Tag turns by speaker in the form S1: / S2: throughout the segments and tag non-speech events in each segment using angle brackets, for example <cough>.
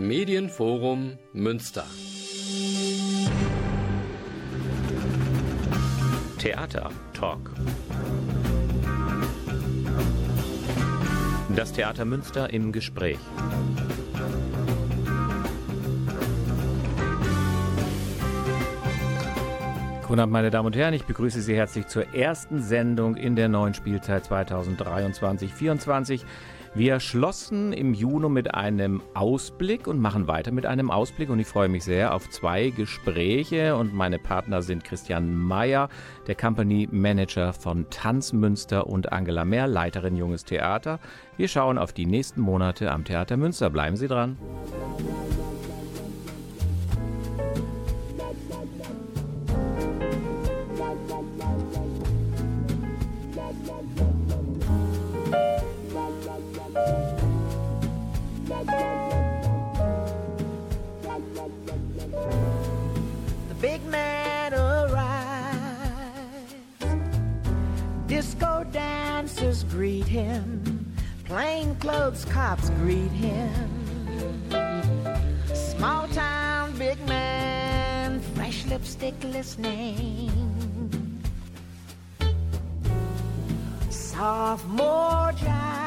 S1: Medienforum Münster.
S2: Theater Talk. Das Theater Münster im Gespräch. Guten Abend, meine Damen und Herren. Ich begrüße Sie herzlich zur ersten Sendung in der neuen Spielzeit 2023-24. Wir schlossen im Juni mit einem Ausblick und machen weiter mit einem Ausblick. Und ich freue mich sehr auf zwei Gespräche. Und meine Partner sind Christian Mayer, der Company Manager von Tanzmünster und Angela Mehr, Leiterin Junges Theater. Wir schauen auf die nächsten Monate am Theater Münster. Bleiben Sie dran.
S3: Him. Plainclothes cops greet him. Small town big man, fresh lipstick listening. Sophomore jive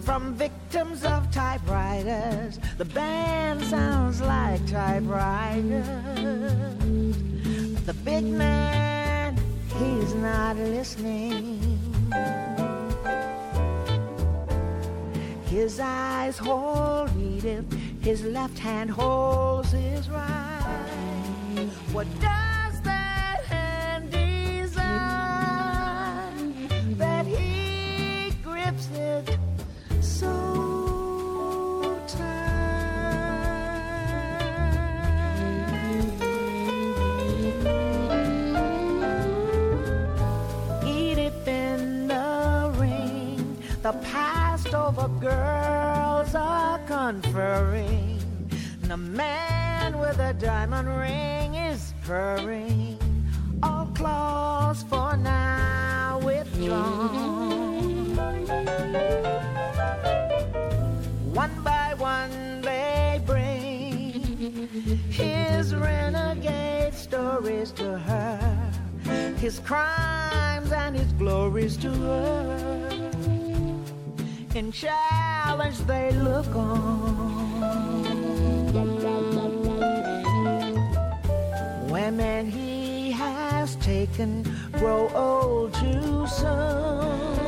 S3: from victims of typewriters. The band sounds like typewriters. The big man he's not listening. His eyes hold Edith, his left hand holds his right. What does conferring. The man with a diamond ring is purring. All claws for now withdrawn. One by one they bring his renegade stories to her, his crimes and his glories to her in challenge they look on. Women he has taken grow old too soon.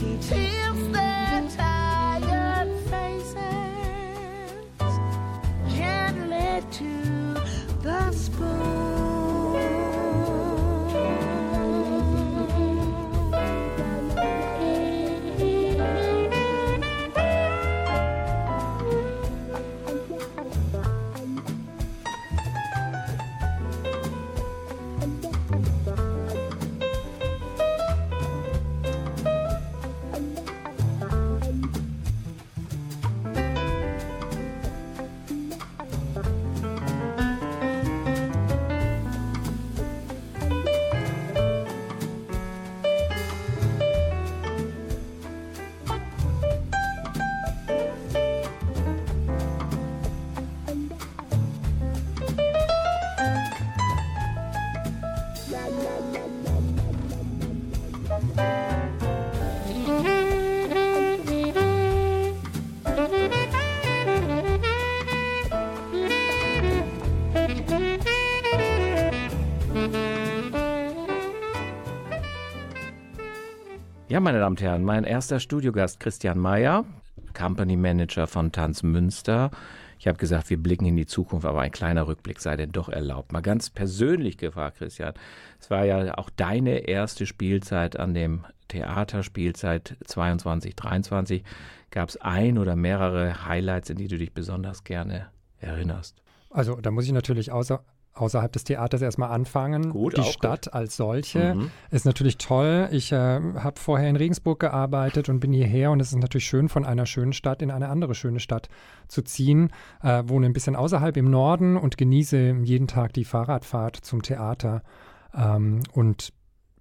S3: He tilts their tired faces gently to the spoon.
S2: Ja, meine Damen und Herren, mein erster Studiogast Christian Mayer, Company Manager von Tanz Münster. Ich habe gesagt, wir blicken in die Zukunft, aber ein kleiner Rückblick sei denn doch erlaubt. Mal ganz persönlich gefragt, Christian. Es war ja auch deine erste Spielzeit an dem Theater, Spielzeit 22, 23. Gab es ein oder mehrere Highlights, in die du dich besonders gerne erinnerst?
S4: Also da muss ich natürlich außer außerhalb des Theaters erstmal anfangen.
S2: Gut,
S4: die Stadt
S2: gut.
S4: als solche mhm. ist natürlich toll. Ich äh, habe vorher in Regensburg gearbeitet und bin hierher und es ist natürlich schön, von einer schönen Stadt in eine andere schöne Stadt zu ziehen. Äh, wohne ein bisschen außerhalb im Norden und genieße jeden Tag die Fahrradfahrt zum Theater. Ähm, und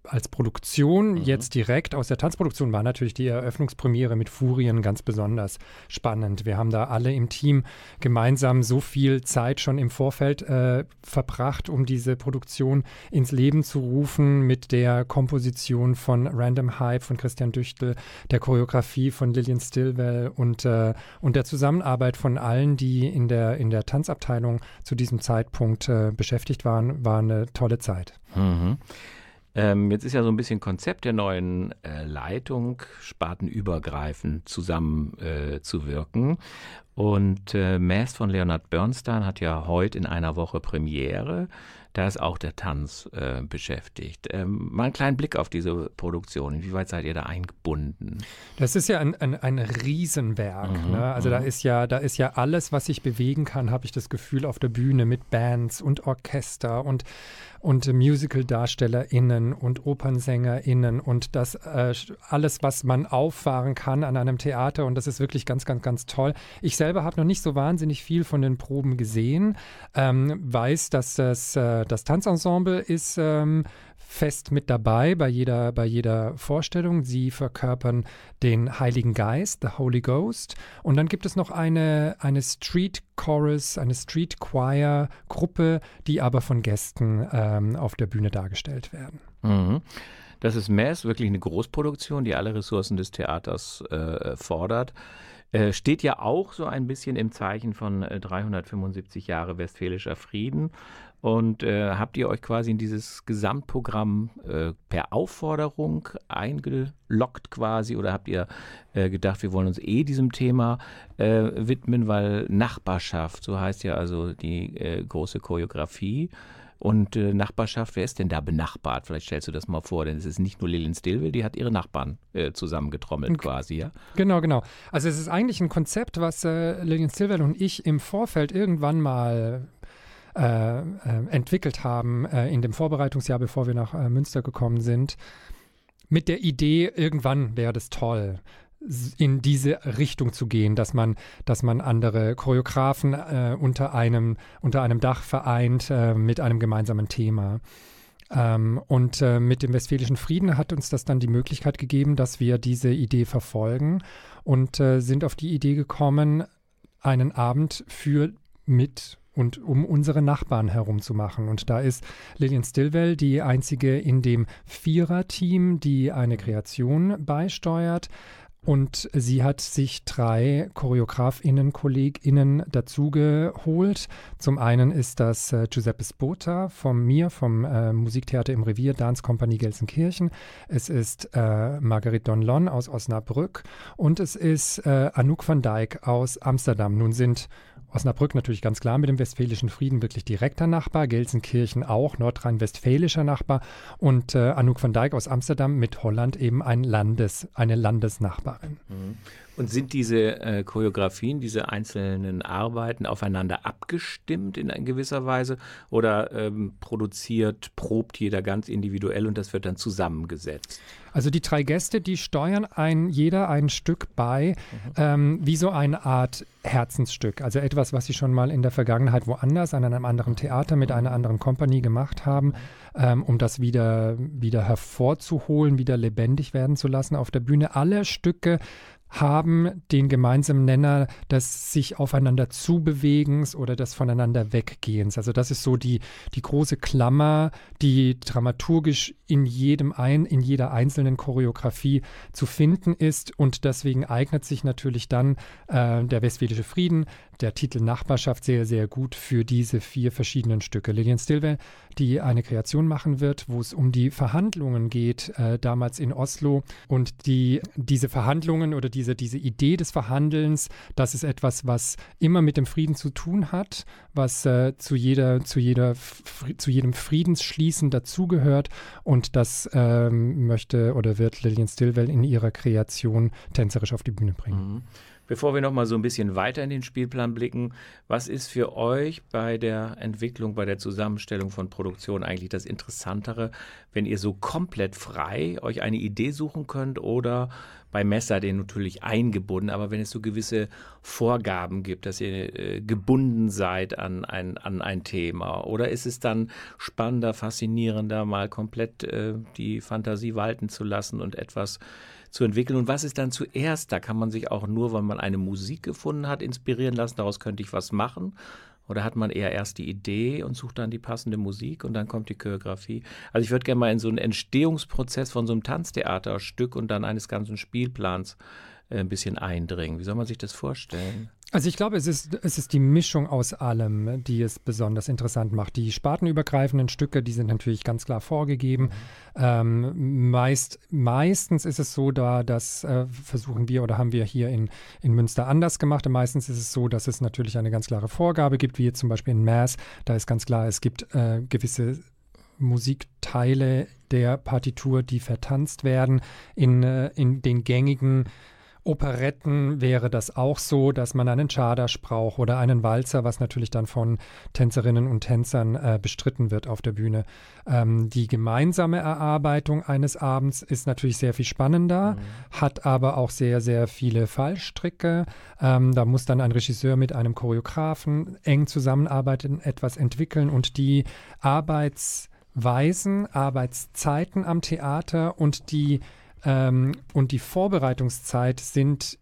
S4: als Produktion
S2: Mhm.
S4: jetzt direkt aus der Tanzproduktion war natürlich die Eröffnungspremiere mit Furien ganz besonders spannend. Wir haben da alle im Team gemeinsam so viel Zeit schon im Vorfeld äh, verbracht, um diese Produktion ins Leben zu rufen mit der Komposition von Random Hype von Christian Düchtel, der Choreografie von Lillian Stilwell und, äh, und der Zusammenarbeit von allen, die in der, in der Tanzabteilung zu diesem Zeitpunkt äh, beschäftigt waren, war eine tolle Zeit.
S2: Mhm. Ähm, jetzt ist ja so ein bisschen Konzept der neuen äh, Leitung, spartenübergreifend zusammen äh. Und äh, Mass von Leonard Bernstein hat ja heute in einer Woche Premiere. Da ist auch der Tanz äh, beschäftigt. Ähm, mal einen kleinen Blick auf diese Produktion. Inwieweit seid ihr da eingebunden?
S4: Das ist ja ein, ein, ein Riesenwerk.
S2: Mhm,
S4: ne? Also da
S2: mhm.
S4: ist ja, da ist ja alles, was sich bewegen kann, habe ich das Gefühl, auf der Bühne mit Bands und Orchester und, und Musical-DarstellerInnen und OpernsängerInnen und das äh, alles, was man auffahren kann an einem Theater. Und das ist wirklich ganz, ganz, ganz toll. Ich selber habe noch nicht so wahnsinnig viel von den Proben gesehen, ähm, weiß, dass das, äh, das Tanzensemble ist ähm, fest mit dabei bei jeder, bei jeder Vorstellung. Sie verkörpern den Heiligen Geist, the Holy Ghost. Und dann gibt es noch eine, eine Street Chorus, eine Street Choir Gruppe, die aber von Gästen ähm, auf der Bühne dargestellt werden.
S2: Mhm. Das ist Mass, wirklich eine Großproduktion, die alle Ressourcen des Theaters äh, fordert. Äh, steht ja auch so ein bisschen im Zeichen von äh, 375 Jahre Westfälischer Frieden. Und äh, habt ihr euch quasi in dieses Gesamtprogramm äh, per Aufforderung eingeloggt quasi oder habt ihr äh, gedacht, wir wollen uns eh diesem Thema äh, widmen, weil Nachbarschaft, so heißt ja also die äh, große Choreografie. Und äh, Nachbarschaft, wer ist denn da benachbart? Vielleicht stellst du das mal vor, denn es ist nicht nur Lillian Stillwell, die hat ihre Nachbarn zusammengetrommelt
S4: Und-
S2: quasi, ja?
S4: Genau, genau. Also es ist eigentlich ein Konzept, was Lillian Stilwell und ich im Vorfeld irgendwann mal äh, äh, entwickelt haben, äh, in dem Vorbereitungsjahr, bevor wir nach äh, Münster gekommen sind, mit der Idee, irgendwann wäre das toll, in diese Richtung zu gehen, dass man, dass man andere Choreografen äh, unter, einem, unter einem Dach vereint mit einem gemeinsamen Thema. Ähm, und äh, mit dem Westfälischen Frieden hat uns das dann die Möglichkeit gegeben, dass wir diese Idee verfolgen und äh, sind auf die Idee gekommen, einen Abend für mit und um unsere Nachbarn herumzumachen. Und da ist Lillian Stilwell die einzige in dem Vierer-Team, die eine Kreation beisteuert. Und sie hat sich drei ChoreografInnen, KollegInnen dazugeholt. Zum einen ist das äh, Giuseppe Spota von mir, vom äh, Musiktheater im Revier, Dance Company Gelsenkirchen. Es ist äh, Marguerite Donlon aus Osnabrück und es ist äh, Anouk van Dijk aus Amsterdam. Nun sind Osnabrück natürlich ganz klar mit dem Westfälischen Frieden wirklich direkter Nachbar, Gelsenkirchen auch, nordrhein-westfälischer Nachbar. Und äh, Anouk van Dijk aus Amsterdam mit Holland eben ein Landes, eine Landesnachbarin.
S2: Und sind diese äh, Choreografien, diese einzelnen Arbeiten aufeinander abgestimmt in gewisser Weise oder ähm, produziert, probt jeder ganz individuell und das wird dann zusammengesetzt?
S4: Also die drei Gäste, die steuern ein, jeder ein Stück bei, ähm, wie so eine Art Herzensstück. Also etwas, was sie schon mal in der Vergangenheit woanders, an einem anderen Theater mit einer anderen Kompanie gemacht haben, ähm, um das wieder, wieder hervorzuholen, wieder lebendig werden zu lassen auf der Bühne. Alle Stücke haben den gemeinsamen Nenner des sich aufeinander zubewegens oder des voneinander weggehens. Also das ist so die, die große Klammer, die dramaturgisch in jedem ein, in jeder einzelnen Choreografie zu finden ist und deswegen eignet sich natürlich dann äh, der Westfälische Frieden, der Titel Nachbarschaft sehr, sehr gut für diese vier verschiedenen Stücke. Lillian Stilwell, die eine Kreation machen wird, wo es um die Verhandlungen geht, äh, damals in Oslo und die, diese Verhandlungen oder diese, diese Idee des Verhandelns, das ist etwas, was immer mit dem Frieden zu tun hat, was äh, zu jeder, zu jeder, zu jedem Friedensschließen dazugehört und das ähm, möchte oder wird Lillian Stilwell in ihrer Kreation tänzerisch auf die Bühne bringen.
S2: Mhm. Bevor wir noch mal so ein bisschen weiter in den Spielplan blicken, was ist für euch bei der Entwicklung, bei der Zusammenstellung von Produktion eigentlich das Interessantere, wenn ihr so komplett frei euch eine Idee suchen könnt oder bei Messer den natürlich eingebunden, aber wenn es so gewisse Vorgaben gibt, dass ihr äh, gebunden seid an ein, an ein Thema? Oder ist es dann spannender, faszinierender, mal komplett äh, die Fantasie walten zu lassen und etwas zu entwickeln. Und was ist dann zuerst? Da kann man sich auch nur, weil man eine Musik gefunden hat, inspirieren lassen. Daraus könnte ich was machen. Oder hat man eher erst die Idee und sucht dann die passende Musik und dann kommt die Choreografie? Also ich würde gerne mal in so einen Entstehungsprozess von so einem Tanztheaterstück und dann eines ganzen Spielplans äh, ein bisschen eindringen. Wie soll man sich das vorstellen?
S4: Also ich glaube, es ist, es ist die Mischung aus allem, die es besonders interessant macht. Die spartenübergreifenden Stücke, die sind natürlich ganz klar vorgegeben. Mhm. Ähm, meist, meistens ist es so, da das äh, versuchen wir oder haben wir hier in, in Münster anders gemacht. Und meistens ist es so, dass es natürlich eine ganz klare Vorgabe gibt, wie jetzt zum Beispiel in Mass. Da ist ganz klar, es gibt äh, gewisse Musikteile der Partitur, die vertanzt werden in, äh, in den gängigen Operetten wäre das auch so, dass man einen Czardasch braucht oder einen Walzer, was natürlich dann von Tänzerinnen und Tänzern äh, bestritten wird auf der Bühne. Ähm, die gemeinsame Erarbeitung eines Abends ist natürlich sehr viel spannender, mhm. hat aber auch sehr, sehr viele Fallstricke. Ähm, da muss dann ein Regisseur mit einem Choreografen eng zusammenarbeiten, etwas entwickeln und die Arbeitsweisen, Arbeitszeiten am Theater und die ähm, und die Vorbereitungszeit sind,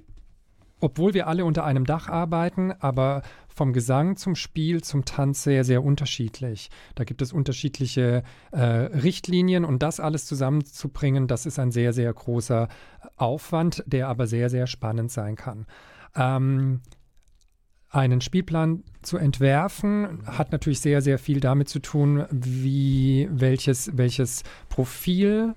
S4: obwohl wir alle unter einem Dach arbeiten, aber vom Gesang zum Spiel, zum Tanz sehr, sehr unterschiedlich. Da gibt es unterschiedliche äh, Richtlinien und das alles zusammenzubringen, das ist ein sehr, sehr großer Aufwand, der aber sehr, sehr spannend sein kann. Ähm, einen Spielplan zu entwerfen, hat natürlich sehr, sehr viel damit zu tun, wie welches, welches Profil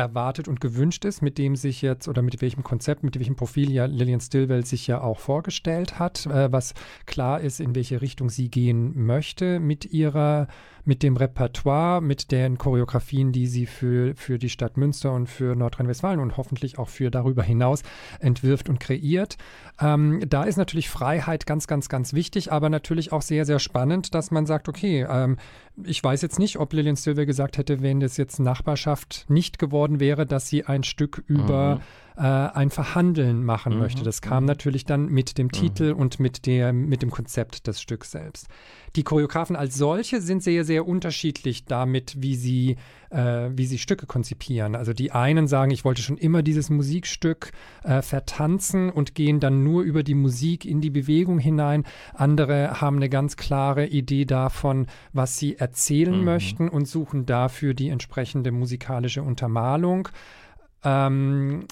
S4: erwartet und gewünscht ist, mit dem sich jetzt oder mit welchem Konzept, mit welchem Profil ja Lillian Stillwell sich ja auch vorgestellt hat, äh, was klar ist, in welche Richtung sie gehen möchte mit ihrer mit dem Repertoire, mit den Choreografien, die sie für, für die Stadt Münster und für Nordrhein-Westfalen und hoffentlich auch für darüber hinaus entwirft und kreiert. Ähm, da ist natürlich Freiheit ganz, ganz, ganz wichtig, aber natürlich auch sehr, sehr spannend, dass man sagt, okay, ähm, ich weiß jetzt nicht, ob Lillian Stilwell gesagt hätte, wenn das jetzt Nachbarschaft nicht geworden wäre, dass sie ein Stück über mhm äh, ein Verhandeln machen mhm. möchte. Das kam mhm. natürlich dann mit dem mhm. Titel und mit, der, mit dem Konzept des Stücks selbst. Die Choreografen als solche sind sehr, sehr unterschiedlich damit, wie sie, äh, wie sie Stücke konzipieren. Also die einen sagen, ich wollte schon immer dieses Musikstück äh, vertanzen und gehen dann nur über die Musik in die Bewegung hinein. Andere haben eine ganz klare Idee davon, was sie erzählen mhm. möchten und suchen dafür die entsprechende musikalische Untermalung. Ähm,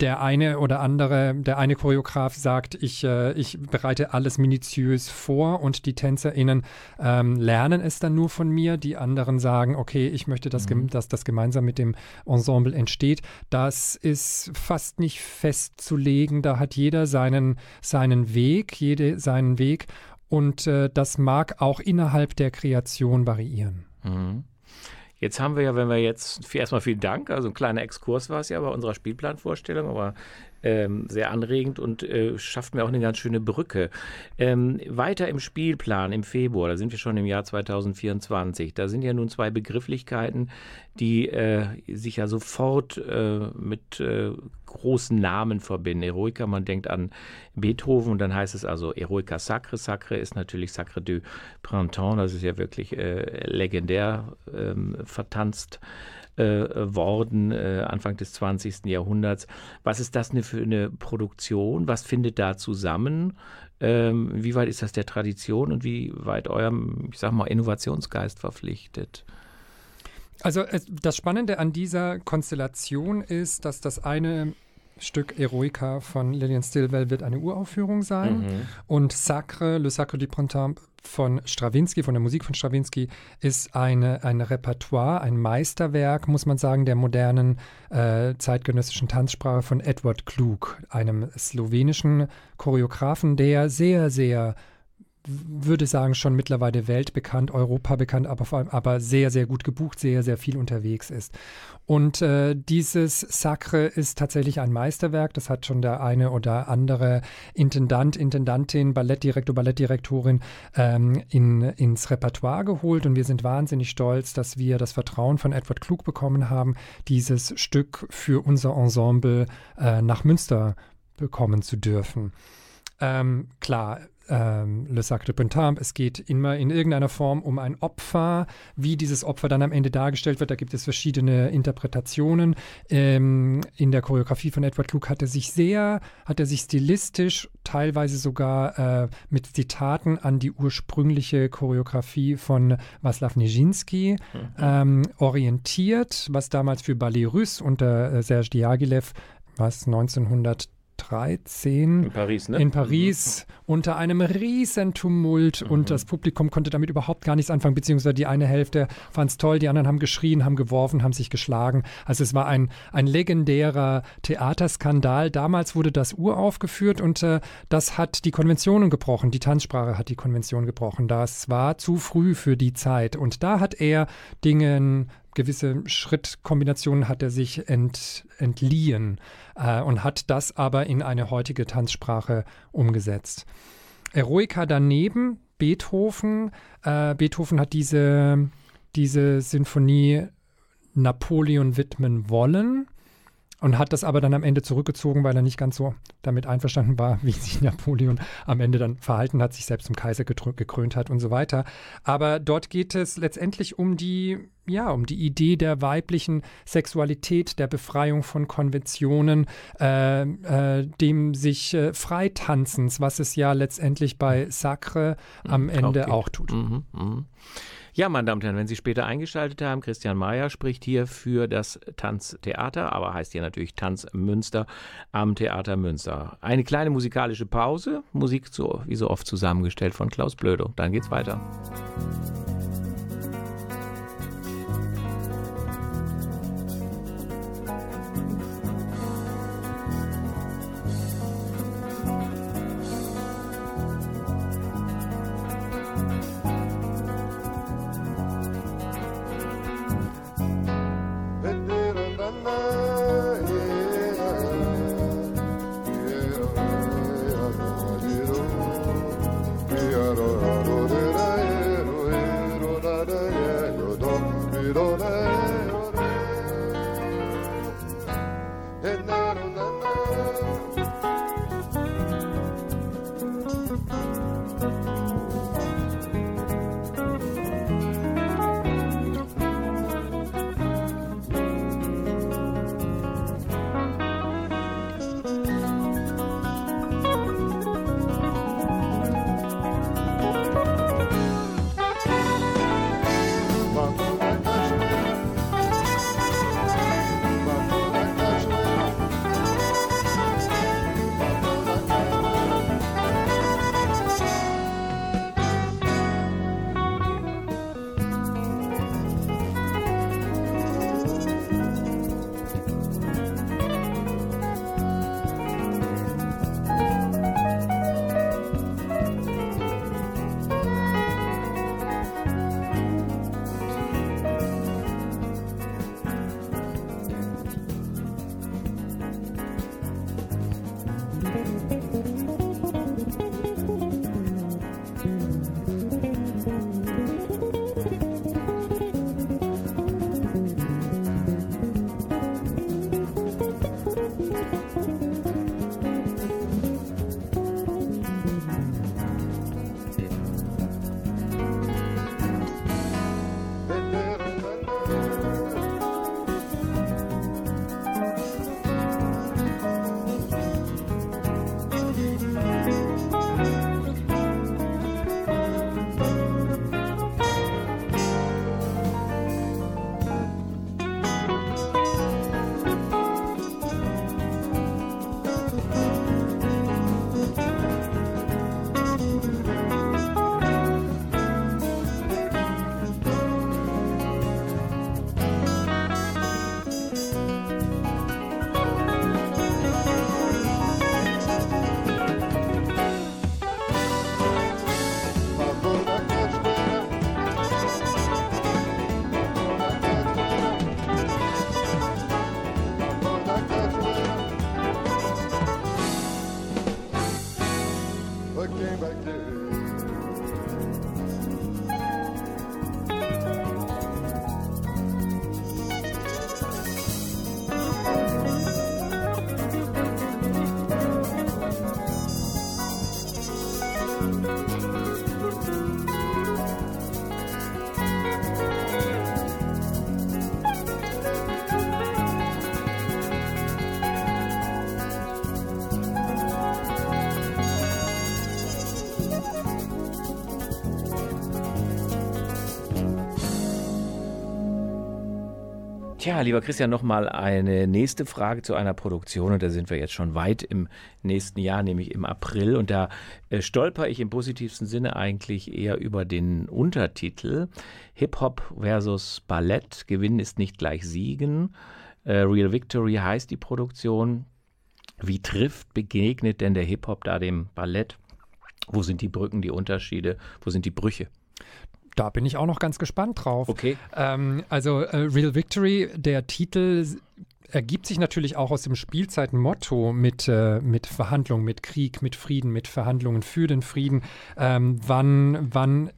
S4: der eine oder andere, der eine Choreograf sagt, ich, äh, ich bereite alles minutiös vor und die TänzerInnen ähm, lernen es dann nur von mir. Die anderen sagen, okay, ich möchte, dass, mhm. dass das gemeinsam mit dem Ensemble entsteht. Das ist fast nicht festzulegen. Da hat jeder seinen, seinen Weg, jede seinen Weg. Und äh, das mag auch innerhalb der Kreation variieren.
S2: Mhm. Jetzt haben wir ja, wenn wir jetzt, erstmal vielen Dank, also ein kleiner Exkurs war es ja bei unserer Spielplanvorstellung, aber ähm, sehr anregend und äh, schafft mir auch eine ganz schöne Brücke. Ähm, weiter im Spielplan im Februar, da sind wir schon im Jahr 2024, da sind ja nun zwei Begrifflichkeiten, die äh, sich ja sofort äh, mit äh, großen Namen verbinden. Eroica, man denkt an Beethoven und dann heißt es also Eroica Sacre. Sacre ist natürlich Sacre du Printemps, das ist ja wirklich äh, legendär ähm, vertanzt worden, äh, Anfang des 20. Jahrhunderts. Was ist das für eine Produktion? Was findet da zusammen? Ähm, wie weit ist das der Tradition und wie weit eurem, ich sag mal, Innovationsgeist verpflichtet?
S4: Also das Spannende an dieser Konstellation ist, dass das eine Stück Eroica von Lillian Stillwell wird eine Uraufführung sein. Mhm. Und Sacre, Le Sacre du Printemps von Stravinsky, von der Musik von Stravinsky, ist eine, ein Repertoire, ein Meisterwerk, muss man sagen, der modernen äh, zeitgenössischen Tanzsprache von Edward Klug, einem slowenischen Choreografen, der sehr, sehr würde sagen, schon mittlerweile weltbekannt, Europa bekannt, aber vor allem aber sehr, sehr gut gebucht, sehr, sehr viel unterwegs ist. Und äh, dieses Sacre ist tatsächlich ein Meisterwerk. Das hat schon der eine oder andere Intendant, Intendantin, Ballettdirektor, Ballettdirektorin ähm, in, ins Repertoire geholt. Und wir sind wahnsinnig stolz, dass wir das Vertrauen von Edward Klug bekommen haben, dieses Stück für unser Ensemble äh, nach Münster bekommen zu dürfen. Ähm, klar, ähm, Le Sacre Printemps. Es geht immer in irgendeiner Form um ein Opfer. Wie dieses Opfer dann am Ende dargestellt wird, da gibt es verschiedene Interpretationen. Ähm, in der Choreografie von Edward Klug hat er sich sehr, hat er sich stilistisch, teilweise sogar äh, mit Zitaten an die ursprüngliche Choreografie von Václav Nijinsky mhm. ähm, orientiert, was damals für Ballet Russe unter äh, Serge Diaghilev was 1900 13
S2: in Paris, ne?
S4: in Paris mhm. unter einem riesen Tumult mhm. und das Publikum konnte damit überhaupt gar nichts anfangen, beziehungsweise die eine Hälfte fand es toll, die anderen haben geschrien, haben geworfen, haben sich geschlagen. Also es war ein, ein legendärer Theaterskandal. Damals wurde das uraufgeführt und äh, das hat die Konventionen gebrochen, die Tanzsprache hat die Konvention gebrochen. Das war zu früh für die Zeit und da hat er Dingen gewisse Schrittkombinationen hat er sich ent, entliehen äh, und hat das aber in eine heutige Tanzsprache umgesetzt. Eroica daneben, Beethoven. Äh, Beethoven hat diese, diese Sinfonie Napoleon widmen wollen und hat das aber dann am Ende zurückgezogen, weil er nicht ganz so damit einverstanden war, <laughs> wie sich Napoleon am Ende dann verhalten hat, sich selbst zum Kaiser gekrönt hat und so weiter. Aber dort geht es letztendlich um die, ja, um die Idee der weiblichen Sexualität, der Befreiung von Konventionen, äh, äh, dem sich äh, Freitanzens, was es ja letztendlich bei Sacre am mhm, Ende okay. auch tut. Mhm, mh.
S2: Ja, meine Damen und Herren, wenn Sie später eingeschaltet haben, Christian Mayer spricht hier für das Tanztheater, aber heißt hier natürlich Tanz Münster am Theater Münster. Eine kleine musikalische Pause, Musik so, wie so oft zusammengestellt von Klaus Blödo. Dann geht's weiter. Tja, lieber Christian, nochmal eine nächste Frage zu einer Produktion und da sind wir jetzt schon weit im nächsten Jahr, nämlich im April und da äh, stolper ich im positivsten Sinne eigentlich eher über den Untertitel Hip-Hop versus Ballett, Gewinnen ist nicht gleich Siegen. Äh, Real Victory heißt die Produktion. Wie trifft, begegnet denn der Hip-Hop da dem Ballett? Wo sind die Brücken, die Unterschiede? Wo sind die Brüche?
S4: Da bin ich auch noch ganz gespannt drauf.
S2: Okay.
S4: Ähm, also äh, Real Victory, der Titel ergibt sich natürlich auch aus dem Spielzeitenmotto mit, äh, mit Verhandlungen, mit Krieg, mit Frieden, mit Verhandlungen für den Frieden. Ähm, wann, wann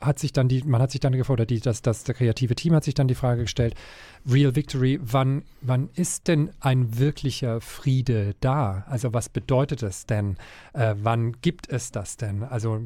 S4: hat sich dann die, man hat sich dann gefordert, die, das, das, das kreative Team hat sich dann die Frage gestellt, Real Victory, wann, wann ist denn ein wirklicher Friede da? Also was bedeutet es denn? Äh, wann gibt es das denn? Also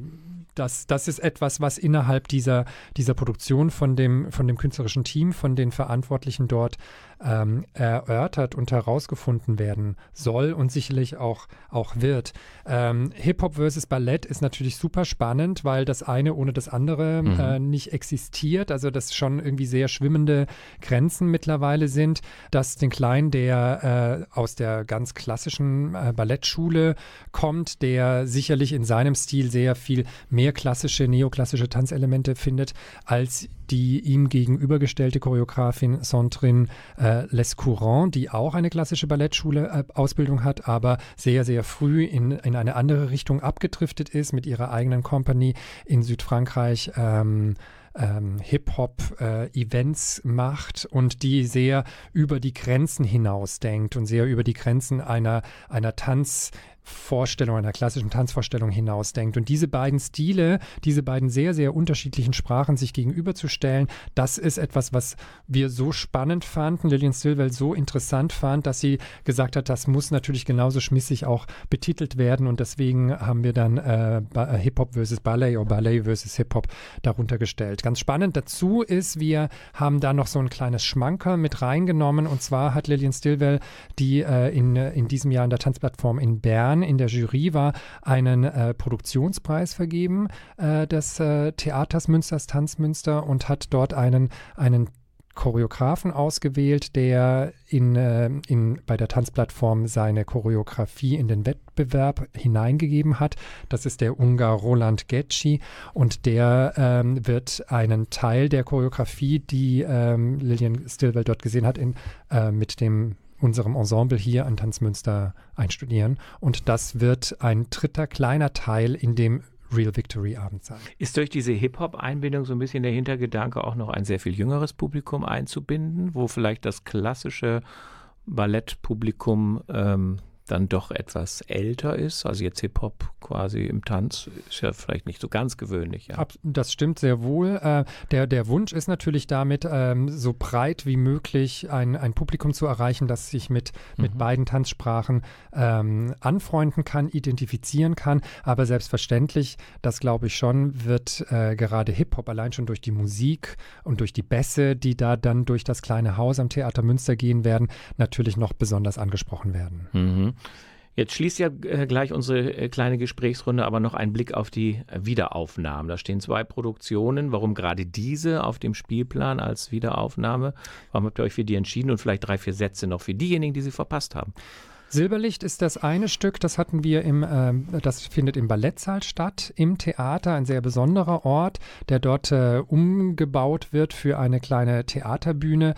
S4: das, das ist etwas, was innerhalb dieser, dieser Produktion von dem, von dem künstlerischen Team, von den Verantwortlichen dort ähm, erörtert und herausgefunden werden soll und sicherlich auch, auch wird. Ähm, Hip-Hop versus Ballett ist natürlich super spannend, weil das eine ohne das andere mhm. äh, nicht existiert. Also das schon irgendwie sehr schwimmende Grenzen mittlerweile sind. Dass den Kleinen, der äh, aus der ganz klassischen äh, Ballettschule kommt, der sicherlich in seinem Stil sehr viel mehr klassische, neoklassische Tanzelemente findet, als die ihm gegenübergestellte Choreografin Sandrine äh, Lescourant, die auch eine klassische Ballettschule-Ausbildung äh, hat, aber sehr, sehr früh in, in eine andere Richtung abgedriftet ist mit ihrer eigenen Company in Südfrankreich. Ähm, ähm, Hip-Hop-Events äh, macht und die sehr über die Grenzen hinaus denkt und sehr über die Grenzen einer, einer Tanz- Vorstellung, einer klassischen Tanzvorstellung hinausdenkt. Und diese beiden Stile, diese beiden sehr, sehr unterschiedlichen Sprachen sich gegenüberzustellen, das ist etwas, was wir so spannend fanden, Lillian Stilwell so interessant fand, dass sie gesagt hat, das muss natürlich genauso schmissig auch betitelt werden. Und deswegen haben wir dann äh, äh Hip-Hop versus Ballet oder Ballet versus Hip-Hop darunter gestellt. Ganz spannend dazu ist, wir haben da noch so ein kleines Schmanker mit reingenommen. Und zwar hat Lillian Stilwell, die äh, in, in diesem Jahr in der Tanzplattform in Bern Jahren in der Jury war, einen äh, Produktionspreis vergeben äh, des äh, Theaters Münsters Tanzmünster und hat dort einen, einen Choreografen ausgewählt, der in, äh, in, bei der Tanzplattform seine Choreografie in den Wettbewerb hineingegeben hat. Das ist der Ungar Roland Getschi und der ähm, wird einen Teil der Choreografie, die ähm, Lillian Stilwell dort gesehen hat, in, äh, mit dem unserem Ensemble hier an Tanzmünster einstudieren. Und das wird ein dritter kleiner Teil in dem Real Victory Abend sein.
S2: Ist durch diese Hip-Hop-Einbindung so ein bisschen der Hintergedanke auch noch ein sehr viel jüngeres Publikum einzubinden, wo vielleicht das klassische Ballettpublikum ähm, dann doch etwas älter ist. Also jetzt Hip-Hop quasi im Tanz ist ja vielleicht nicht so ganz gewöhnlich. Ja.
S4: Das stimmt sehr wohl. Äh, der, der Wunsch ist natürlich damit, ähm, so breit wie möglich ein, ein Publikum zu erreichen, das sich mit, mhm. mit beiden Tanzsprachen ähm, anfreunden kann, identifizieren kann. Aber selbstverständlich, das glaube ich schon, wird äh, gerade Hip-Hop allein schon durch die Musik und durch die Bässe, die da dann durch das kleine Haus am Theater Münster gehen werden, natürlich noch besonders angesprochen werden.
S2: Mhm. Jetzt schließt ja äh, gleich unsere äh, kleine Gesprächsrunde aber noch ein Blick auf die Wiederaufnahmen. Da stehen zwei Produktionen. Warum gerade diese auf dem Spielplan als Wiederaufnahme? Warum habt ihr euch für die entschieden? Und vielleicht drei, vier Sätze noch für diejenigen, die sie verpasst haben.
S4: Silberlicht ist das eine Stück, das hatten wir im, äh, das findet im Ballettsaal statt, im Theater, ein sehr besonderer Ort, der dort äh, umgebaut wird für eine kleine Theaterbühne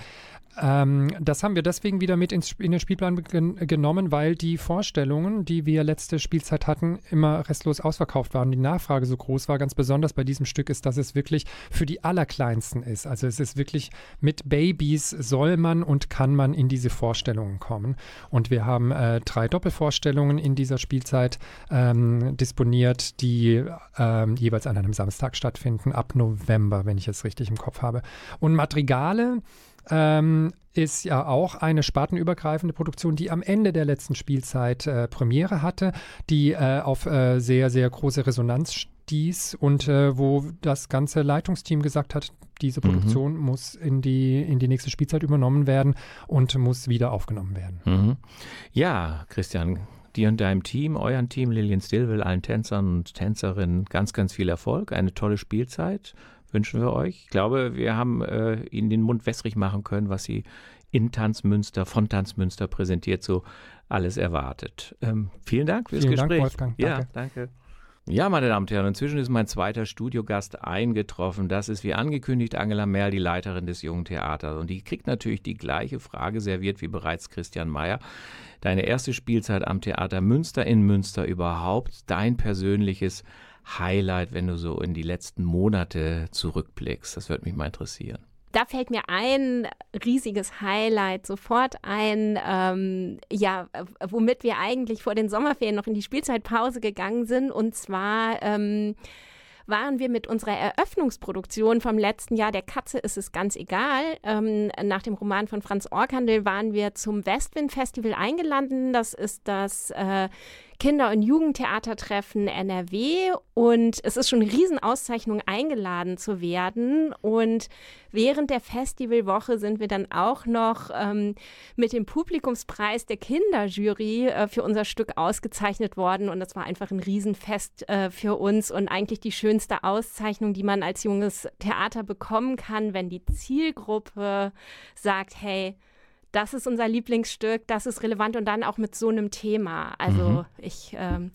S4: Ähm, das haben wir deswegen wieder mit ins, in den Spielplan gen genommen, weil die Vorstellungen, die wir letzte Spielzeit hatten, immer restlos ausverkauft waren. Die Nachfrage so groß war. Ganz besonders bei diesem Stück ist, dass es wirklich für die Allerkleinsten ist. Also es ist wirklich mit Babys soll man und kann man in diese Vorstellungen kommen. Und wir haben äh, drei Doppelvorstellungen in dieser Spielzeit ähm, disponiert, die ähm, jeweils an einem Samstag stattfinden, ab November, wenn ich es richtig im Kopf habe. Und Madrigale ähm, ist ja auch eine spartenübergreifende Produktion, die am Ende der letzten Spielzeit äh, Premiere hatte, die äh, auf äh, sehr, sehr große Resonanz stieß und äh, wo das ganze Leitungsteam gesagt hat, diese mhm. Produktion mhm. muss in die, in die nächste Spielzeit übernommen werden und muss wieder aufgenommen werden.
S2: Mhm. Ja, Christian, dir und deinem Team, euren Team, Lillian Stillwell, allen Tänzern und Tänzerinnen ganz, ganz viel Erfolg, eine tolle Spielzeit wünschen wir euch. Ich glaube, wir haben äh, Ihnen den Mund wässrig machen können, was Sie in Tanzmünster, von Tanzmünster präsentiert, so alles erwartet. Ähm, vielen Dank fürs
S4: vielen
S2: Gespräch.
S4: Dank, Wolfgang.
S2: Ja, danke. danke. Ja, meine Damen und Herren, inzwischen ist mein zweiter Studiogast eingetroffen. Das ist wie angekündigt Angela Merl, die Leiterin des Jungen Theaters. Und die kriegt natürlich die gleiche Frage serviert wie bereits Christian Mayer. Deine erste Spielzeit am Theater Münster in Münster überhaupt, dein persönliches Highlight, wenn du so in die letzten Monate zurückblickst? Das würde mich mal interessieren.
S1: Da fällt mir ein riesiges Highlight sofort ein, ähm, ja, womit wir eigentlich vor den Sommerferien noch in die Spielzeitpause gegangen sind. Und zwar ähm, waren wir mit unserer Eröffnungsproduktion vom letzten Jahr, der Katze ist es ganz egal, ähm, nach dem Roman von Franz Orkandel waren wir zum Westwind Festival eingeladen. Das ist das äh, Kinder- und Jugendtheatertreffen NRW und es ist schon eine Riesenauszeichnung, eingeladen zu werden. Und während der Festivalwoche sind wir dann auch noch ähm, mit dem Publikumspreis der Kinderjury äh, für unser Stück ausgezeichnet worden. Und das war einfach ein Riesenfest äh, für uns und eigentlich die schönste Auszeichnung, die man als junges Theater bekommen kann, wenn die Zielgruppe sagt, hey, das ist unser Lieblingsstück, das ist relevant und dann auch mit so einem Thema. Also mhm. ich ähm,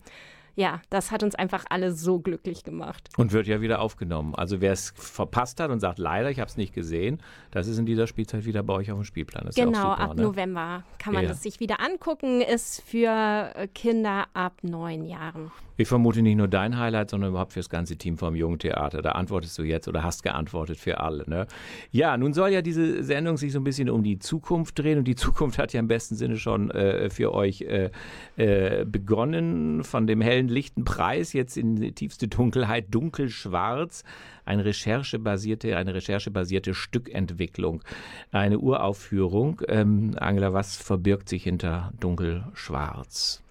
S1: ja, das hat uns einfach alle so glücklich gemacht.
S2: Und wird ja wieder aufgenommen. Also wer es verpasst hat und sagt, leider, ich habe es nicht gesehen, das ist in dieser Spielzeit wieder bei euch auf dem Spielplan.
S1: genau,
S2: ja
S1: super, ab ne? November kann man ja. das sich wieder angucken. Ist für Kinder ab neun Jahren.
S2: Ich vermute nicht nur dein Highlight, sondern überhaupt für das ganze Team vom Jungen Theater. Da antwortest du jetzt oder hast geantwortet für alle. Ne? Ja, nun soll ja diese Sendung sich so ein bisschen um die Zukunft drehen und die <laughs> Zukunft hat ja im besten Sinne schon äh, für euch äh, äh, begonnen. Von dem hellen lichten Preis jetzt in die tiefste Dunkelheit, dunkelschwarz. Eine recherchebasierte, eine recherchebasierte Stückentwicklung, eine Uraufführung. Ähm, Angela, was verbirgt sich hinter dunkelschwarz?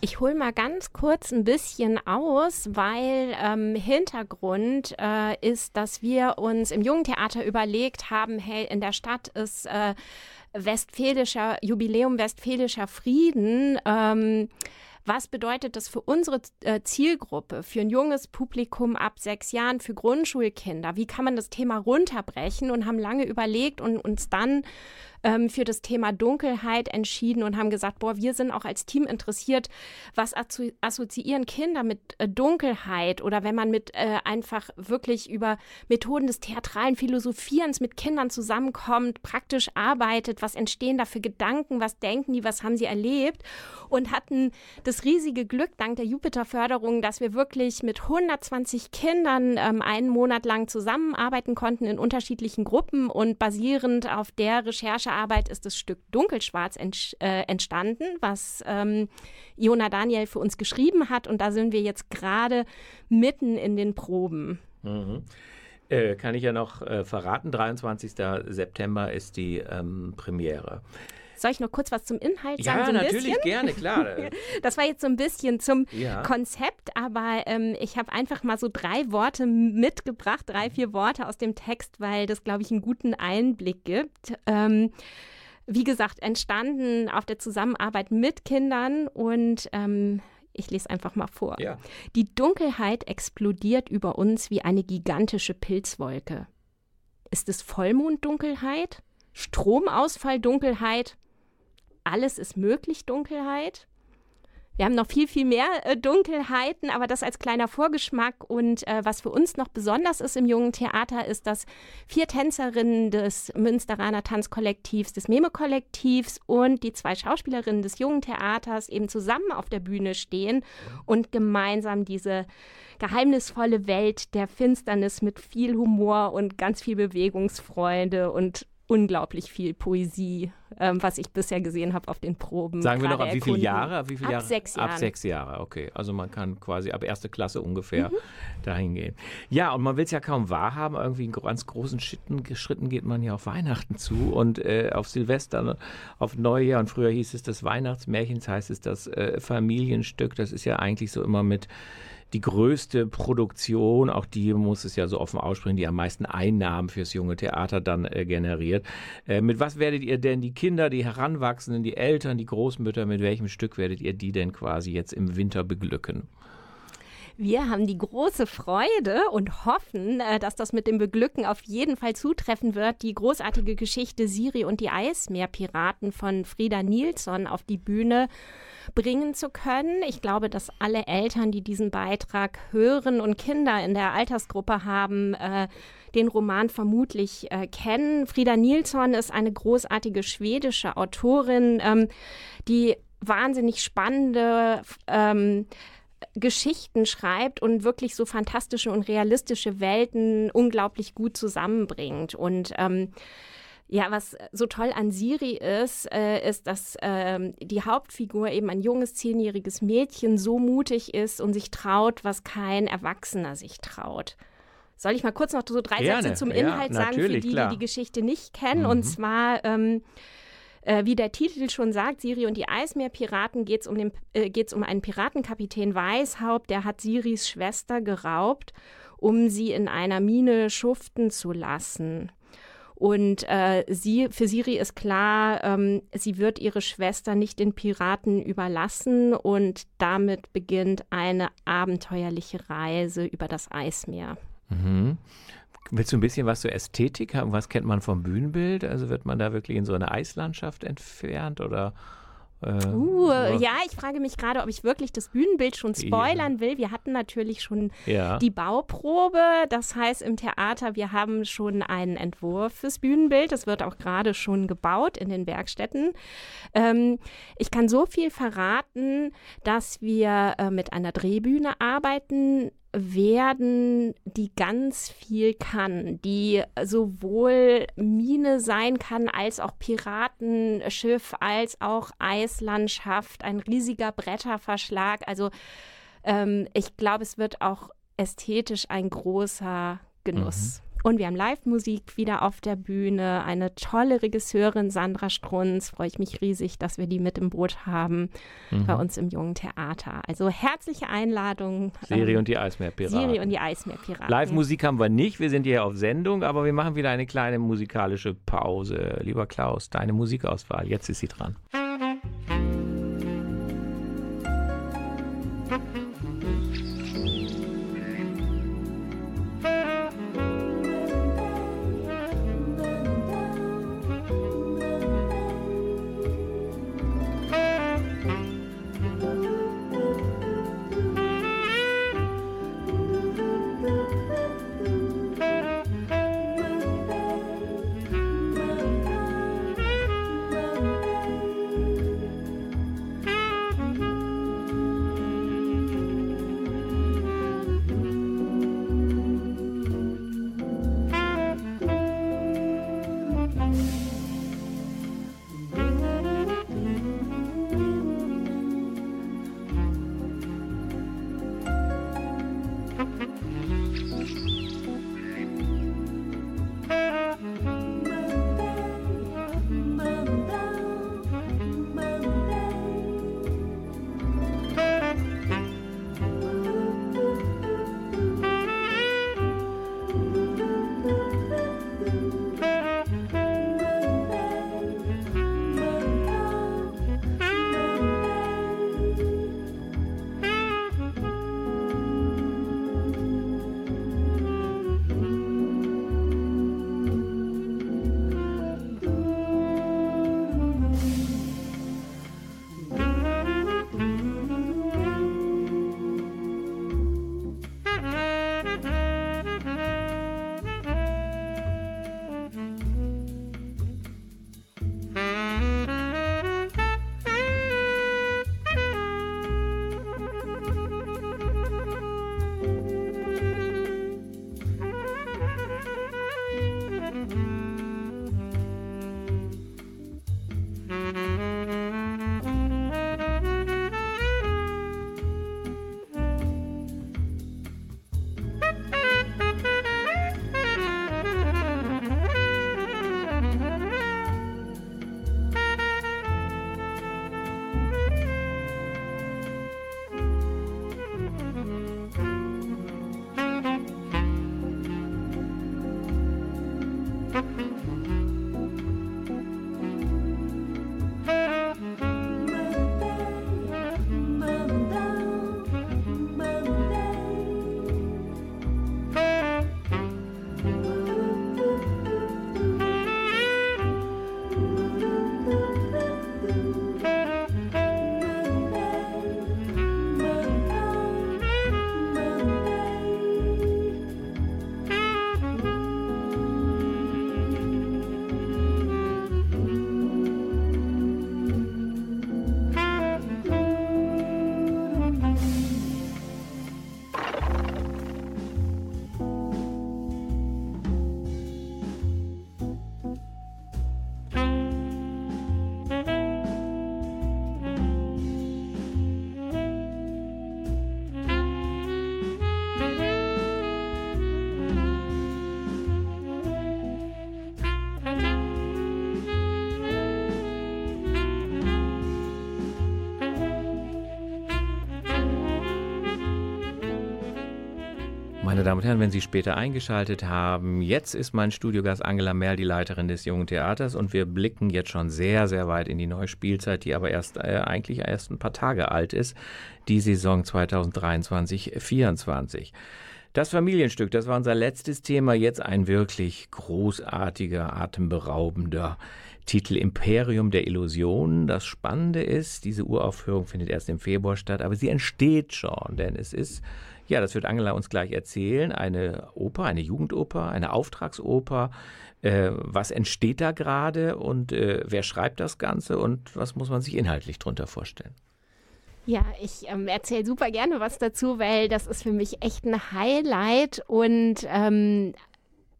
S1: Ich hole mal ganz kurz ein bisschen aus, weil ähm, Hintergrund äh, ist, dass wir uns im Jugendtheater überlegt haben, hey, in der Stadt ist äh, westfälischer Jubiläum westfälischer Frieden. Ähm, was bedeutet das für unsere äh, Zielgruppe, für ein junges Publikum ab sechs Jahren, für Grundschulkinder? Wie kann man das Thema runterbrechen und haben lange überlegt und uns dann ähm, für das Thema Dunkelheit entschieden und haben gesagt, boah, wir sind auch als Team interessiert, was assoziieren Kinder mit äh, Dunkelheit? Oder wenn man mit äh, einfach wirklich über Methoden des theatralen Philosophierens mit Kindern zusammenkommt, praktisch arbeitet, was entstehen da für Gedanken, was denken die, was haben sie erlebt? Und hatten das riesige Glück dank der Jupiter-Förderung, dass wir wirklich mit 120 Kindern ähm, einen Monat lang zusammenarbeiten konnten in unterschiedlichen Gruppen und basierend auf der Recherche Recherchearbeit ist das Stück Dunkelschwarz ent, äh, entstanden, was ähm, Iona Daniel für uns geschrieben hat. Und da sind wir jetzt gerade mitten in den Proben.
S2: Mhm. Äh, kann ich ja noch äh, verraten, 23. September ist die ähm, Premiere.
S1: Soll ich noch kurz was zum Inhalt sagen? Ja,
S2: so natürlich, bisschen? gerne, klar. <laughs>
S1: das war jetzt so ein bisschen zum ja. Konzept, aber ähm, ich habe einfach mal so drei Worte mitgebracht, drei, vier Worte aus dem Text, weil das, glaube ich, einen guten Einblick gibt. Ähm, wie gesagt, entstanden auf der Zusammenarbeit mit Kindern und ähm, ich lese einfach mal vor. Ja. Die Dunkelheit explodiert über uns wie eine gigantische Pilzwolke. Ist es Vollmonddunkelheit? Stromausfalldunkelheit? Alles ist möglich Dunkelheit. wir haben noch viel, viel mehr äh, Dunkelheiten, aber das als kleiner Vorgeschmack. Und äh, was für uns noch besonders ist im Jungen Theater, ist, dass vier Tänzerinnen des Münsteraner Tanzkollektivs, des Meme-Kollektivs und die zwei Schauspielerinnen des Jungen Theaters eben zusammen auf der Bühne stehen und gemeinsam diese geheimnisvolle Welt der Finsternis mit viel Humor und ganz viel Bewegungsfreude und unglaublich viel Poesie, ähm, was ich bisher gesehen habe auf den Proben.
S2: Sagen wir noch, ab wie viele Jahre?
S1: Ab,
S2: wie viele
S1: ab
S2: Jahre?
S1: sechs Jahre.
S2: Ab sechs Jahre, okay. Also man kann quasi ab erste Klasse ungefähr mhm. dahin gehen. Ja, und man will es ja kaum wahrhaben. Irgendwie in ganz großen Schritten, Schritten geht man ja auf Weihnachten zu und äh, auf Silvester, auf Neujahr. Und früher hieß es das Weihnachtsmärchen, das heißt es das äh, Familienstück. Das ist ja eigentlich so immer mit die größte Produktion, auch die muss es ja so offen aussprechen, die am meisten Einnahmen fürs junge Theater dann äh, generiert. Äh, mit was werdet ihr denn die Kinder, die Heranwachsenden, die Eltern, die Großmütter, mit welchem Stück werdet ihr die denn quasi jetzt im Winter beglücken?
S1: Wir haben die große Freude und hoffen, äh, dass das mit dem Beglücken auf jeden Fall zutreffen wird, die großartige Geschichte Siri und die Eismeerpiraten von Frieda Nilsson auf die Bühne bringen zu können. Ich glaube, dass alle Eltern, die diesen Beitrag hören und Kinder in der Altersgruppe haben, äh, den Roman vermutlich äh, kennen. Frieda Nilsson ist eine großartige schwedische Autorin, ähm, die wahnsinnig spannende ähm, Geschichten schreibt und wirklich so fantastische und realistische Welten unglaublich gut zusammenbringt. Und ähm, ja, was so toll an Siri ist, äh, ist, dass ähm, die Hauptfigur eben ein junges, zehnjähriges Mädchen so mutig ist und sich traut, was kein Erwachsener sich traut. Soll ich mal kurz noch so drei
S2: Gerne.
S1: Sätze zum Inhalt
S2: ja,
S1: sagen, für die,
S2: klar.
S1: die die Geschichte nicht kennen?
S2: Mhm.
S1: Und zwar ähm, äh, wie der Titel schon sagt, Siri und die Eismeerpiraten geht es um, äh, um einen Piratenkapitän Weißhaupt, der hat Siris Schwester geraubt, um sie in einer Mine schuften zu lassen. Und äh, sie, für Siri ist klar, ähm, sie wird ihre Schwester nicht den Piraten überlassen und damit beginnt eine abenteuerliche Reise über das Eismeer.
S2: Mhm. Willst du ein bisschen was zur Ästhetik haben? Was kennt man vom Bühnenbild? Also wird man da wirklich in so eine Eislandschaft entfernt oder?
S1: Äh, uh, ja, ich frage mich gerade, ob ich wirklich das Bühnenbild schon spoilern will. Wir hatten natürlich schon
S2: ja.
S1: die Bauprobe. Das heißt, im Theater, wir haben schon einen Entwurf fürs Bühnenbild. Das wird auch gerade schon gebaut in den Werkstätten. Ähm, ich kann so viel verraten, dass wir äh, mit einer Drehbühne arbeiten werden, die ganz viel kann, die sowohl Mine sein kann, als auch Piratenschiff, als auch Eislandschaft, ein riesiger Bretterverschlag. Also ähm, ich glaube, es wird auch ästhetisch ein großer Genuss. Mhm. Und wir haben Live-Musik wieder auf der Bühne. Eine tolle Regisseurin, Sandra Strunz. Freue ich mich riesig, dass wir die mit im Boot haben mhm. bei uns im Jungen Theater. Also herzliche Einladung.
S2: Siri ähm, und die Eismeerpiraten.
S1: Siri und die Eismeerpiraten.
S2: Live-Musik haben wir nicht. Wir sind hier auf Sendung, aber wir machen wieder eine kleine musikalische Pause. Lieber Klaus, deine Musikauswahl. Jetzt ist sie dran. Damen und Herren, wenn Sie später eingeschaltet haben, jetzt ist mein Studiogast Angela Merl, die Leiterin des Jungen Theaters, und wir blicken jetzt schon sehr, sehr weit in die neue Spielzeit, die aber erst äh, eigentlich erst ein paar Tage alt ist, die Saison 2023-24. Das Familienstück, das war unser letztes Thema, jetzt ein wirklich großartiger, atemberaubender Titel Imperium der Illusionen. Das Spannende ist, diese Uraufführung findet erst im Februar statt, aber sie entsteht schon, denn es ist ja, das wird Angela uns gleich erzählen. Eine Oper, eine Jugendoper, eine Auftragsoper. Äh, was entsteht da gerade und äh, wer schreibt das Ganze und was muss man sich inhaltlich darunter vorstellen?
S1: Ja, ich ähm, erzähle super gerne was dazu, weil das ist für mich echt ein Highlight und ähm,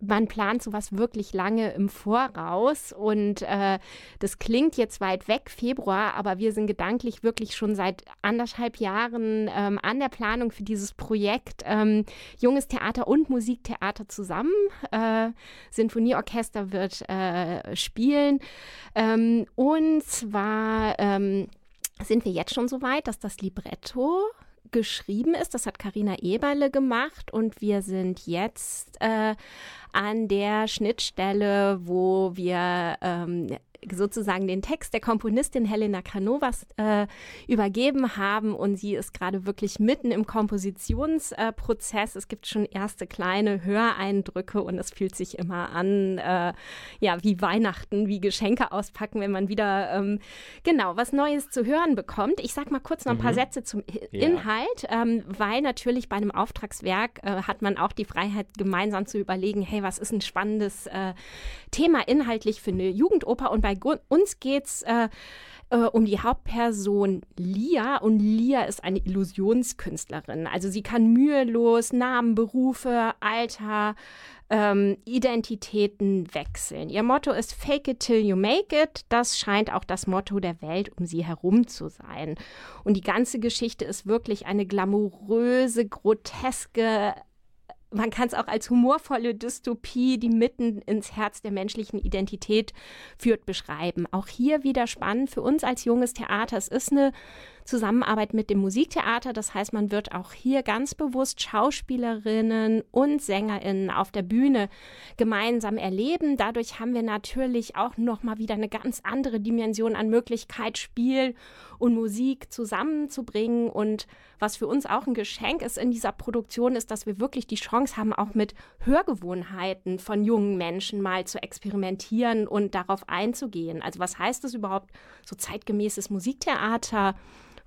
S1: man plant sowas wirklich lange im Voraus und äh, das klingt jetzt weit weg, Februar, aber wir sind gedanklich wirklich schon seit anderthalb Jahren ähm, an der Planung für dieses Projekt ähm, Junges Theater und Musiktheater zusammen. Äh, Sinfonieorchester wird äh, spielen ähm, und zwar ähm, sind wir jetzt schon so weit, dass das Libretto geschrieben ist. Das hat Karina Eberle gemacht und wir sind jetzt äh, an der Schnittstelle, wo wir ähm, sozusagen den Text der Komponistin Helena Canovas äh, übergeben haben und sie ist gerade wirklich mitten im Kompositionsprozess. Äh, es gibt schon erste kleine Höreindrücke und es fühlt sich immer an, äh, ja, wie Weihnachten, wie Geschenke auspacken, wenn man wieder ähm, genau was Neues zu hören bekommt. Ich sage mal kurz noch ein paar mhm. Sätze zum ja. Inhalt, ähm, weil natürlich bei einem Auftragswerk äh, hat man auch die Freiheit, gemeinsam zu überlegen, hey, was ist ein spannendes äh, Thema inhaltlich für eine Jugendoper und bei uns geht es äh, äh, um die Hauptperson Lia und Lia ist eine Illusionskünstlerin. Also sie kann mühelos Namen, Berufe, Alter, ähm, Identitäten wechseln. Ihr Motto ist Fake it till you make it. Das scheint auch das Motto der Welt um sie herum zu sein. Und die ganze Geschichte ist wirklich eine glamouröse, groteske man kann es auch als humorvolle Dystopie, die mitten ins Herz der menschlichen Identität führt, beschreiben. Auch hier wieder spannend für uns als junges Theater. Es ist eine Zusammenarbeit mit dem Musiktheater. Das heißt, man wird auch hier ganz bewusst Schauspielerinnen und Sängerinnen auf der Bühne gemeinsam erleben. Dadurch haben wir natürlich auch noch mal wieder eine ganz andere Dimension an Möglichkeit, Spiel und Musik zusammenzubringen. Und was für uns auch ein Geschenk ist in dieser Produktion, ist, dass wir wirklich die Chance haben, auch mit Hörgewohnheiten von jungen Menschen mal zu experimentieren und darauf einzugehen. Also was heißt das überhaupt, so zeitgemäßes Musiktheater?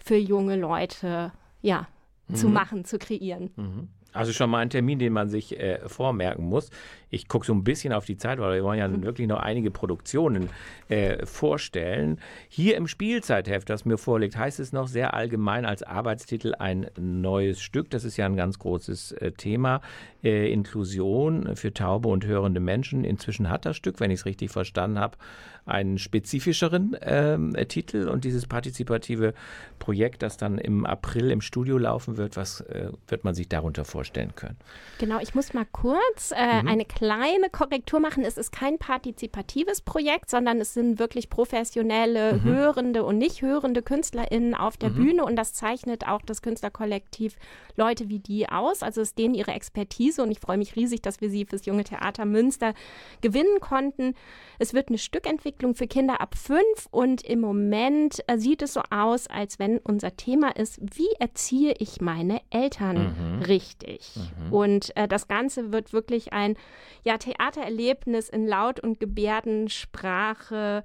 S1: Für junge Leute ja, mhm. zu machen, zu kreieren.
S2: Mhm. Also schon mal ein Termin, den man sich äh, vormerken muss. Ich gucke so ein bisschen auf die Zeit, weil wir wollen ja wirklich noch einige Produktionen äh, vorstellen. Hier im Spielzeitheft, das mir vorliegt, heißt es noch sehr allgemein als Arbeitstitel ein neues Stück. Das ist ja ein ganz großes äh, Thema. Äh, Inklusion für taube und hörende Menschen. Inzwischen hat das Stück, wenn ich es richtig verstanden habe, einen spezifischeren ähm, Titel und dieses partizipative Projekt, das dann im April im Studio laufen wird, was äh, wird man sich darunter vorstellen können?
S1: Genau, ich muss mal kurz äh, mhm. eine kleine Korrektur machen. Es ist kein partizipatives Projekt, sondern es sind wirklich professionelle, mhm. hörende und nicht hörende KünstlerInnen auf der mhm. Bühne und das zeichnet auch das Künstlerkollektiv Leute wie die aus. Also es ist denen ihre Expertise und ich freue mich riesig, dass wir sie fürs Junge Theater Münster gewinnen konnten. Es wird eine Stückentwicklung für Kinder ab fünf und im Moment äh, sieht es so aus, als wenn unser Thema ist, wie erziehe ich meine Eltern mhm. richtig? Mhm. Und äh, das Ganze wird wirklich ein ja, Theatererlebnis in Laut- und Gebärdensprache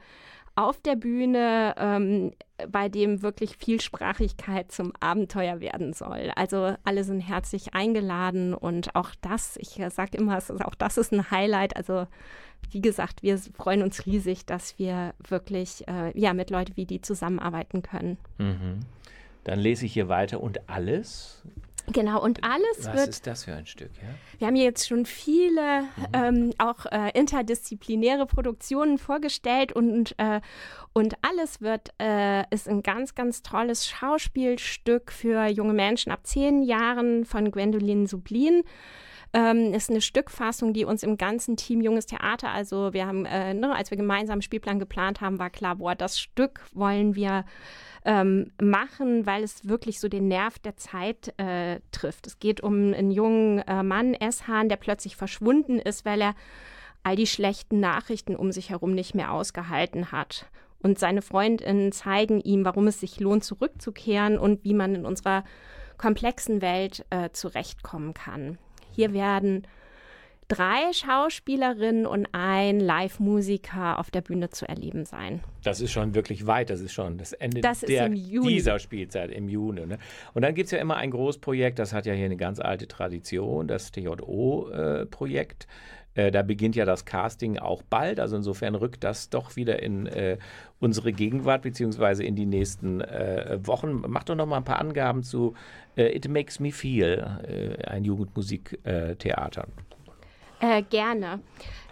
S1: auf der Bühne, ähm, bei dem wirklich Vielsprachigkeit zum Abenteuer werden soll. Also alle sind herzlich eingeladen und auch das, ich sage immer, auch das ist ein Highlight. Also wie gesagt, wir freuen uns riesig, dass wir wirklich äh, ja, mit Leuten wie die zusammenarbeiten können.
S2: Mhm. Dann lese ich hier weiter und alles
S1: Genau, und alles
S2: Was
S1: wird. Was
S2: ist das für ein Stück? Ja?
S1: Wir haben jetzt schon viele mhm. ähm, auch äh, interdisziplinäre Produktionen vorgestellt und, äh, und alles wird, äh, ist ein ganz, ganz tolles Schauspielstück für junge Menschen ab zehn Jahren von Gwendoline Sublin. Ähm, ist eine Stückfassung, die uns im ganzen Team Junges Theater, also wir haben, äh, ne, als wir gemeinsam Spielplan geplant haben, war klar, boah, das Stück wollen wir ähm, machen, weil es wirklich so den Nerv der Zeit äh, trifft. Es geht um einen jungen äh, Mann, Eshan, der plötzlich verschwunden ist, weil er all die schlechten Nachrichten um sich herum nicht mehr ausgehalten hat. Und seine Freundinnen zeigen ihm, warum es sich lohnt, zurückzukehren und wie man in unserer komplexen Welt äh, zurechtkommen kann. Hier werden drei Schauspielerinnen und ein Live-Musiker auf der Bühne zu erleben sein.
S2: Das ist schon wirklich weit, das ist schon das Ende
S1: Das
S2: der, dieser Spielzeit im Juni. Ne? Und dann gibt es ja immer ein Großprojekt, das hat ja hier eine ganz alte Tradition, das TJO-Projekt. Äh, da beginnt ja das Casting auch bald, also insofern rückt das doch wieder in äh, unsere Gegenwart beziehungsweise in die nächsten äh, Wochen. Mach doch noch mal ein paar Angaben zu äh, It Makes Me Feel, äh, ein Jugendmusiktheater.
S1: Gerne.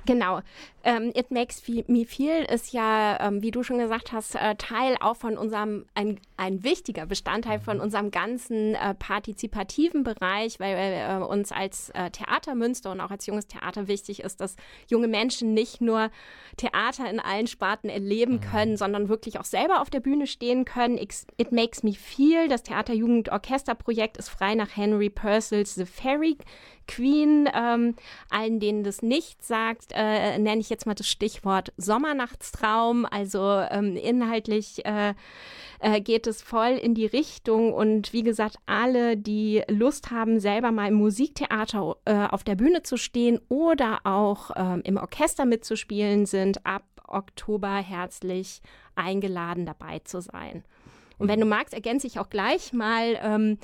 S1: Genau. Ähm, It Makes Me Feel ist ja, ähm, wie du schon gesagt hast, äh, Teil auch von unserem, ein, ein wichtiger Bestandteil von unserem ganzen äh, partizipativen Bereich, weil äh, uns als äh, Theater Münster und auch als junges Theater wichtig ist, dass junge Menschen nicht nur Theater in allen Sparten erleben können, sondern wirklich auch selber auf der Bühne stehen können. It, It Makes Me Feel, das Theaterjugendorchesterprojekt, ist frei nach Henry Purcells The Fairy Queen. Ähm, allen, denen das nicht sagt, äh, nenne ich jetzt mal das Stichwort Sommernachtstraum. Also ähm, inhaltlich äh, äh, geht es voll in die Richtung. Und wie gesagt, alle, die Lust haben, selber mal im Musiktheater äh, auf der Bühne zu stehen oder auch ähm, im Orchester mitzuspielen, sind ab Oktober herzlich eingeladen, dabei zu sein. Und wenn du magst, ergänze ich auch gleich mal ähm,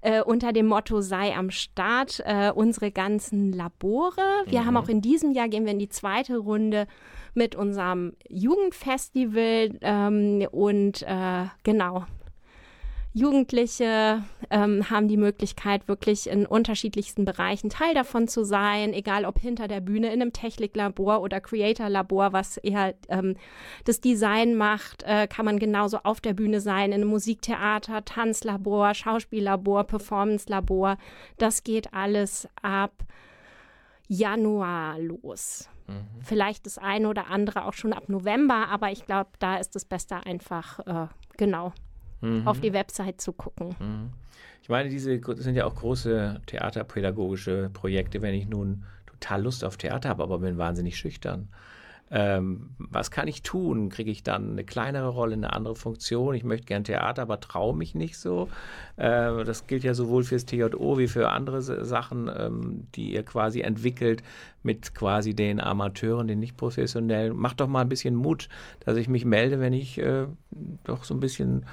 S1: äh, unter dem Motto sei am Start äh, unsere ganzen Labore. Wir haben auch in diesem Jahr, gehen wir in die zweite Runde mit unserem Jugendfestival ähm, und äh, genau. Jugendliche ähm, haben die Möglichkeit, wirklich in unterschiedlichsten Bereichen Teil davon zu sein, egal ob hinter der Bühne in einem Techniklabor oder Creator-Labor, was eher ähm, das Design macht, äh, kann man genauso auf der Bühne sein, in einem Musiktheater, Tanzlabor, Schauspiellabor, Performance-Labor. Das geht alles ab Januar los. Vielleicht das eine oder andere auch schon ab November, aber ich glaube, da ist das Beste einfach, äh, genau, auf die Website zu gucken.
S2: Ich meine, diese das sind ja auch große theaterpädagogische Projekte, wenn ich nun total Lust auf Theater habe, aber bin wahnsinnig schüchtern. Ähm, was kann ich tun? Kriege ich dann eine kleinere Rolle, eine andere Funktion? Ich möchte gern Theater, aber traue mich nicht so. Äh, das gilt ja sowohl fürs TJO wie für andere Sachen, ähm, die ihr quasi entwickelt mit quasi den Amateuren, den nicht professionellen. Macht doch mal ein bisschen Mut, dass ich mich melde, wenn ich äh, doch so ein bisschen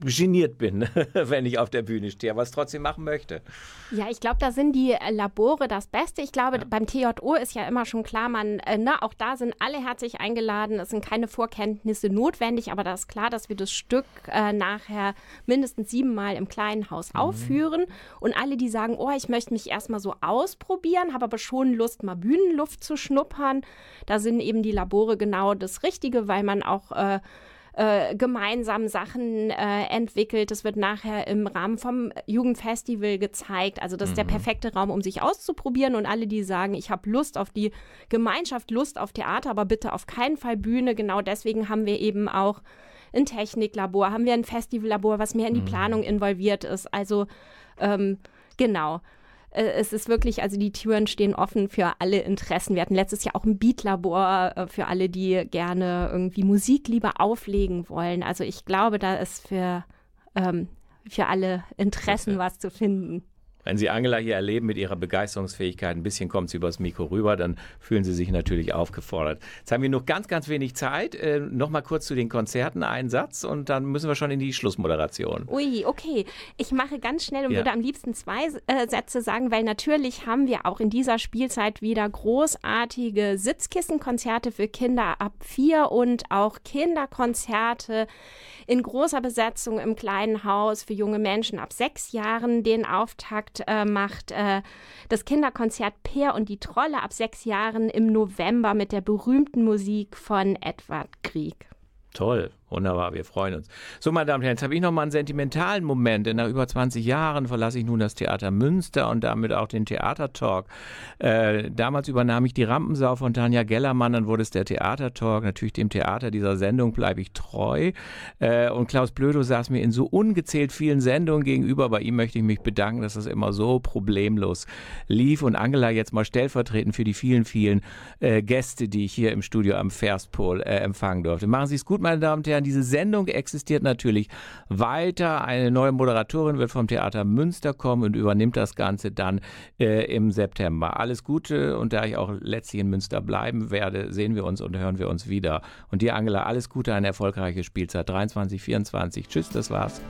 S2: geniert bin, <laughs> wenn ich auf der Bühne stehe, aber es trotzdem machen möchte.
S1: Ja, ich glaube, da sind die äh, Labore das Beste. Ich glaube, beim TJO ist ja immer schon klar, man, äh, ne, auch da sind alle herzlich eingeladen. Es sind keine Vorkenntnisse notwendig, aber da ist klar, dass wir das Stück äh, nachher mindestens siebenmal im kleinen Haus aufführen. Und alle, die sagen, oh, ich möchte mich erstmal so ausprobieren, habe aber schon Lust, mal Bühnenluft zu schnuppern, da sind eben die Labore genau das Richtige, weil man auch äh, äh, gemeinsam Sachen äh, entwickelt. Das wird nachher im Rahmen vom Jugendfestival gezeigt. Also das ist der perfekte Raum, um sich auszuprobieren. Und alle, die sagen, ich habe Lust auf die Gemeinschaft, Lust auf Theater, aber bitte auf keinen Fall Bühne. Genau deswegen haben wir eben auch ein Techniklabor, haben wir ein Festivallabor, was mehr in die Planung involviert ist. Also ähm, genau. Äh, Es ist wirklich, also die Türen stehen offen für alle Interessen. Wir hatten letztes Jahr auch ein Beatlabor äh, für alle, die gerne irgendwie Musik lieber auflegen wollen. Also ich glaube, da ist für, ähm, für alle Interessen was zu finden.
S2: Wenn Sie Angela hier erleben mit ihrer Begeisterungsfähigkeit, ein bisschen kommt sie übers Mikro rüber, dann fühlen Sie sich natürlich aufgefordert. Jetzt haben wir noch ganz, ganz wenig Zeit. Äh, Nochmal kurz zu den Konzerten einen Satz und dann müssen wir schon in die Schlussmoderation.
S1: Ui, okay. Ich mache ganz schnell und
S2: Ja.
S1: würde am liebsten zwei äh, Sätze sagen, weil natürlich haben wir auch in dieser Spielzeit wieder großartige Sitzkissenkonzerte für Kinder ab vier und auch Kinderkonzerte in großer Besetzung im kleinen Haus für junge Menschen ab sechs Jahren. Den Auftakt äh, macht äh, das Kinderkonzert Peer und die Trolle ab sechs Jahren im November mit der berühmten Musik von Edward Grieg.
S2: Toll. Wunderbar, wir freuen uns. So, meine Damen und Herren, jetzt habe ich noch mal einen sentimentalen Moment. Denn nach über 20 Jahren verlasse ich nun das Theater Münster und damit auch den Theatertalk. Äh, damals übernahm ich die Rampensau von Tanja Gellermann, dann wurde es der Theatertalk. Natürlich dem Theater dieser Sendung bleibe ich treu. Äh, und Klaus Blödo saß mir in so ungezählt vielen Sendungen gegenüber. Bei ihm möchte ich mich bedanken, dass das immer so problemlos lief. Und Angela jetzt mal stellvertretend für die vielen, vielen äh, Gäste, die ich hier im Studio am Verspol äh, empfangen durfte. Machen Sie es gut, meine Damen und Herren. Herren, diese Sendung existiert natürlich weiter. Eine neue Moderatorin wird vom Theater Münster kommen und übernimmt das Ganze dann äh, im September. Alles Gute und da ich auch letztlich in Münster bleiben werde, sehen wir uns und hören wir uns wieder. Und dir, Angela, alles Gute, eine erfolgreiche Spielzeit 23, 24. Tschüss, das war's.